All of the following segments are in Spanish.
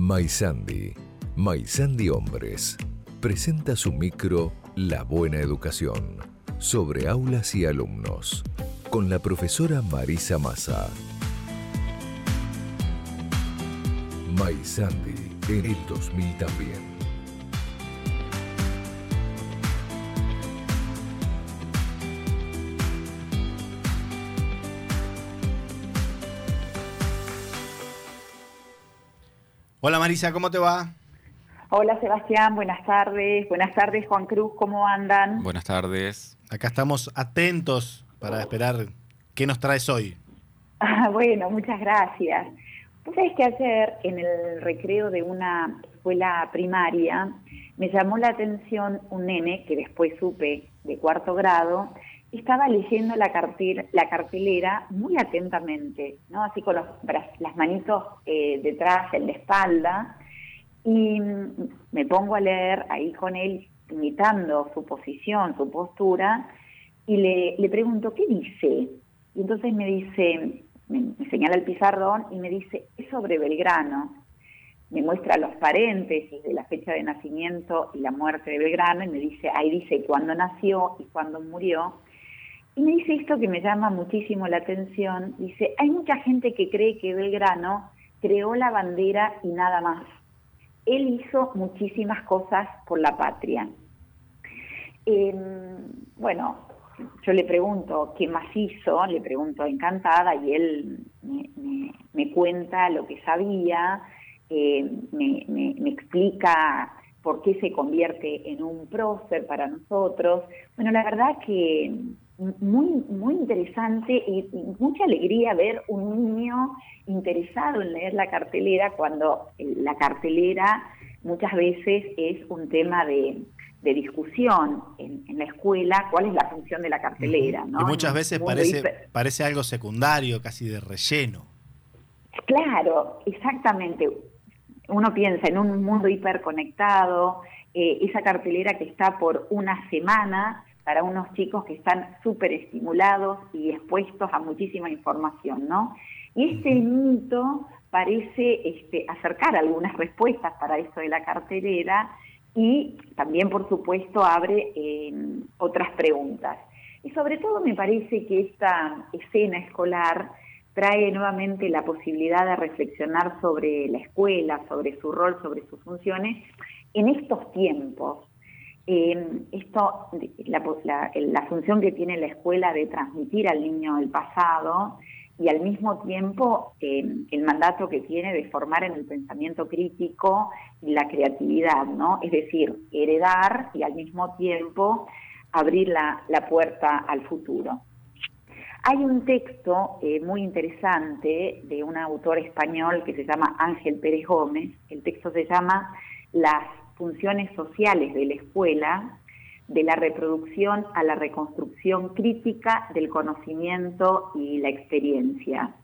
Maisandi, Maisandi Hombres, presenta su micro La Buena Educación sobre aulas y alumnos, con la profesora Marisa Massa. Maisandi en el 2000 también. Hola Marisa, ¿cómo te va? Hola Sebastián, buenas tardes. Buenas tardes Juan Cruz, ¿cómo andan? Buenas tardes. Acá estamos atentos para esperar qué nos traes hoy. Ah, bueno, muchas gracias. Pues sabés que ayer en el recreo de una escuela primaria me llamó la atención un nene que después supe de cuarto grado estaba leyendo la, la cartelera muy atentamente, ¿no? así con los, las manitos eh, detrás, en la espalda, y me pongo a leer ahí con él, imitando su posición, su postura, y le, le pregunto, ¿qué dice? Y entonces me dice, me, me señala el pizarrón y me dice, es sobre Belgrano. Me muestra los paréntesis de la fecha de nacimiento y la muerte de Belgrano y me dice, ahí dice cuándo nació y cuándo murió. Y me dice esto que me llama muchísimo la atención. Dice, hay mucha gente que cree que Belgrano creó la bandera y nada más. Él hizo muchísimas cosas por la patria. Em, bueno, yo le pregunto qué más hizo, le pregunto encantada y él me, cuenta lo que sabía, eh, me, me, explica por qué se convierte en un prócer para nosotros. Bueno, la verdad que muy, muy interesante y, mucha alegría ver un niño interesado en leer la cartelera cuando la cartelera muchas veces es un tema de, discusión en, la escuela, cuál es la función de la cartelera. Y muchas veces parece, parece algo secundario, casi de relleno. Claro, exactamente. Uno piensa en un mundo hiperconectado, eh, esa cartelera que está por una semana, para unos chicos que están súper estimulados y expuestos a muchísima información, ¿no? Y este mito parece este, acercar algunas respuestas para eso de la cartelera y también, por supuesto, abre em, otras preguntas. Y sobre todo me parece que esta escena escolar trae nuevamente la posibilidad de reflexionar sobre la escuela, sobre su rol, sobre sus funciones en estos tiempos, eh, esto, la, la, función que tiene la escuela de transmitir al niño el pasado y al mismo tiempo eh, el mandato que tiene de formar en el pensamiento crítico y la creatividad, ¿no? Es decir, heredar y al mismo tiempo abrir la, puerta al futuro. Hay un texto eh, muy interesante de un autor español que se llama Ángel Pérez Gómez. El texto se llama Las funciones sociales de la escuela, de la reproducción a la reconstrucción crítica del conocimiento y la experiencia.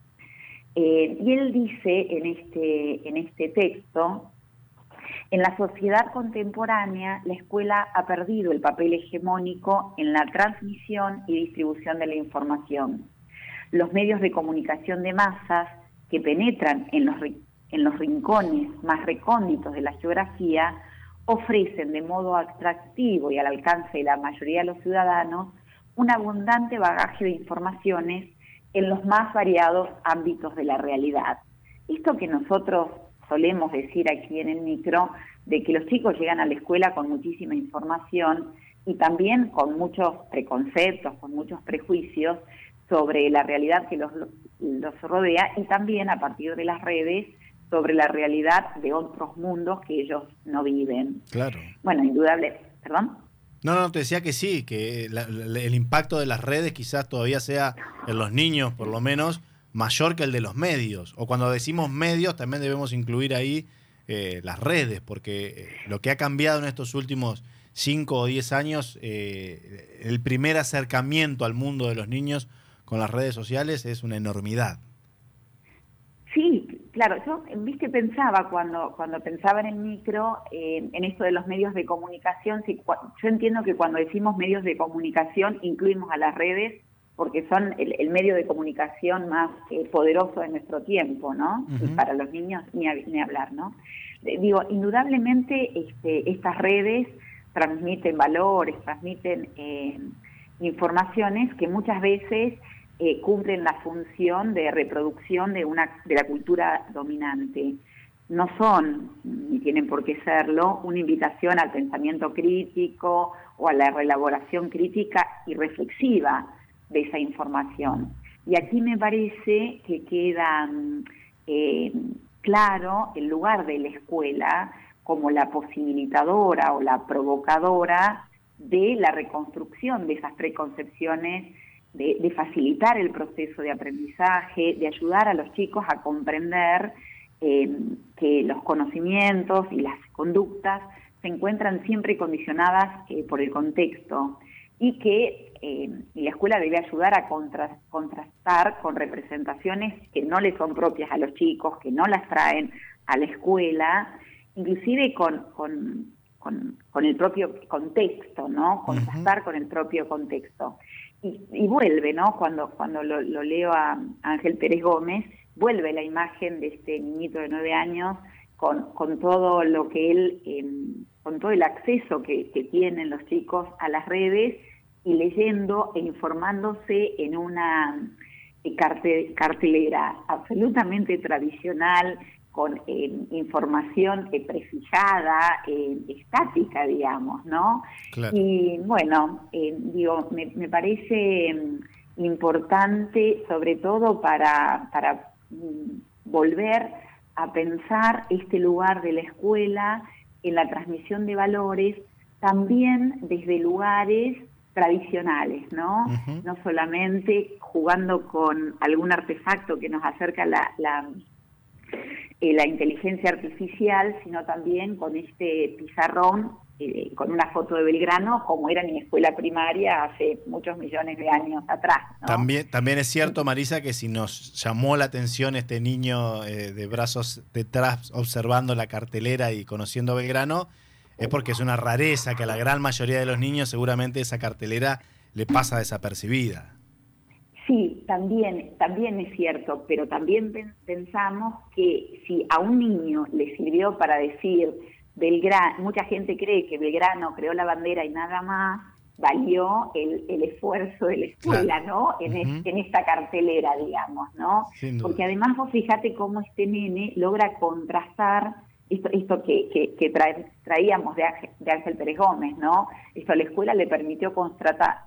Eh, y él dice en este, en este texto, en la sociedad contemporánea la escuela ha perdido el papel hegemónico en la transmisión y distribución de la información. Los medios de comunicación de masas que penetran en los, en los rincones más recónditos de la geografía ofrecen de modo atractivo y al alcance de la mayoría de los ciudadanos un abundante bagaje de informaciones en los más variados ámbitos de la realidad. Esto que nosotros solemos decir aquí en el micro, de que los chicos llegan a la escuela con muchísima información y también con muchos preconceptos, con muchos prejuicios sobre la realidad que los, los rodea y también a partir de las redes sobre la realidad de otros mundos que ellos no viven. Claro. Bueno, indudable, perdón. No, no, te decía que sí, que el impacto de las redes quizás todavía sea en los niños, por lo menos, mayor que el de los medios. O cuando decimos medios, también debemos incluir ahí eh, las redes, porque eh, lo que ha cambiado en estos últimos 5 o 10 años, eh, el primer acercamiento al mundo de los niños con las redes sociales es una enormidad. Claro, yo, viste, pensaba cuando, cuando pensaba en el micro, eh, en esto de los medios de comunicación, yo entiendo que cuando decimos medios de comunicación incluimos a las redes porque son el, medio de comunicación más eh, poderoso de nuestro tiempo, ¿no? Y para los niños ni, ni hablar, ¿no? digo, indudablemente este, estas redes transmiten valores, transmiten eh, informaciones que muchas veces eh, la función de reproducción de, una, de la cultura dominante. No son, ni tienen por qué serlo, una invitación al pensamiento crítico o a la reelaboración crítica y reflexiva de esa información. Y aquí me parece que queda eh, claro el lugar de la escuela como la posibilitadora o la provocadora de la reconstrucción de esas preconcepciones, de, facilitar el proceso de aprendizaje, de ayudar a los chicos a comprender eh, que los conocimientos y las conductas se encuentran siempre condicionadas eh, por el contexto y que eh, la escuela debe ayudar a contrastar con representaciones que no le son propias a los chicos, que no las traen a la escuela, inclusive con, con, con, el propio contexto, ¿no? Contrastar con el propio contexto. Y, vuelve, ¿no? Cuando, cuando lo, leo a Ángel Pérez Gómez, vuelve la imagen de este niñito de nueve años con, con todo lo que él, em, con todo el acceso que, que tienen los chicos a las redes y leyendo e informándose en una eh, cartelera absolutamente tradicional, con eh, información eh, prefijada, estática, digamos, ¿no? Y bueno, digo, me, parece mm, importante, sobre todo para, para mm, volver a pensar este lugar de la escuela en la transmisión de valores, también desde lugares tradicionales, ¿no? No solamente jugando con algún artefacto que nos acerca la, la, eh, la inteligencia artificial, sino también con este pizarrón, eh, con una foto de Belgrano, como era en mi escuela primaria hace muchos millones de años atrás. También, también es cierto, Marisa, que si nos llamó la atención este niño eh, de brazos detrás observando la cartelera y conociendo Belgrano, es porque es una rareza que a la gran mayoría de los niños seguramente esa cartelera le pasa desapercibida. Sí, también, también es cierto, pero también pensamos que si a un niño le sirvió para decir Belgrano, mucha gente cree que Belgrano creó la bandera y nada más, valió el, esfuerzo de la escuela, ¿no? En, en, esta cartelera, digamos, ¿no? Porque además vos fíjate cómo este nene logra contrastar esto, esto que, que, traíamos de Ángel, de Ángel Pérez Gómez, ¿no? Esto a la escuela le permitió contrastar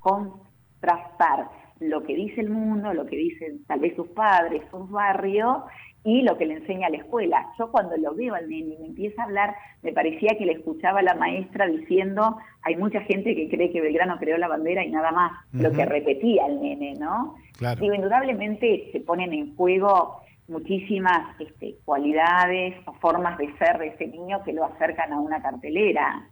lo que dice el mundo, lo que dicen tal vez sus padres, sus barrios, y lo que le enseña la escuela. Yo cuando lo veo al nene y me empieza a hablar, me parecía que le escuchaba a la maestra diciendo, hay mucha gente que cree que Belgrano creó la bandera y nada más, lo que repetía el nene, ¿no? Digo, indudablemente se ponen en juego muchísimas este, cualidades o formas de ser de ese niño que lo acercan a una cartelera,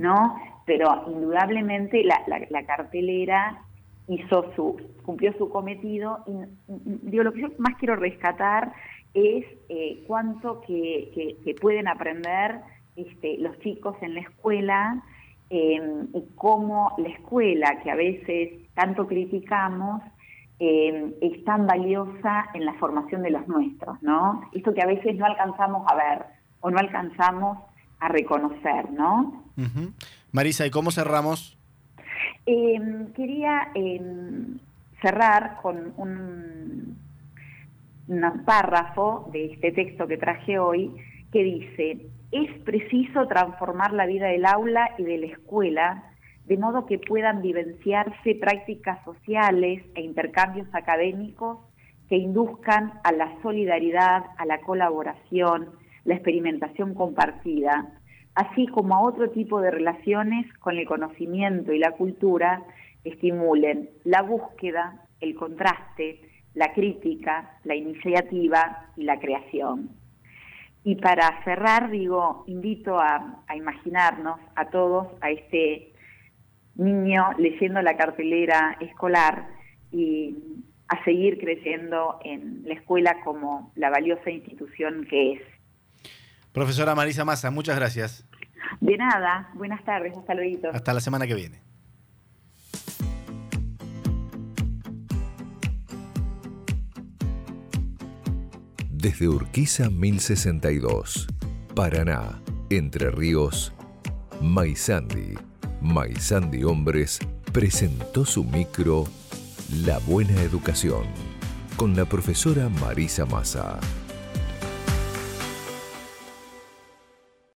¿no? Pero indudablemente la, la, cartelera hizo su, cumplió su cometido y digo, lo que yo más quiero rescatar es eh, cuánto que, que, pueden aprender este, los chicos en la escuela eh, y cómo la escuela, que a veces tanto criticamos, eh, es tan valiosa en la formación de los nuestros, ¿no? Esto que a veces no alcanzamos a ver o no alcanzamos a reconocer, ¿no? Marisa, ¿y cómo cerramos? Em, quería em, cerrar con un, un párrafo de este texto que traje hoy que dice, es preciso transformar la vida del aula y de la escuela de modo que puedan vivenciarse prácticas sociales e intercambios académicos que induzcan a la solidaridad, a la colaboración, la experimentación compartida, así como a otro tipo de relaciones con el conocimiento y la cultura estimulen la búsqueda, el contraste, la crítica, la iniciativa y la creación. Y para cerrar, digo, invito a, a imaginarnos a todos a este niño leyendo la cartelera escolar y a seguir creciendo en la escuela como la valiosa institución que es. Profesora Marisa Massa, muchas gracias. De nada, buenas tardes, hasta luego. Hasta la semana que viene. Desde Urquiza 1062, Paraná, Entre Ríos, Maizandi, Maizandi Hombres presentó su micro La Buena Educación con la profesora Marisa Massa.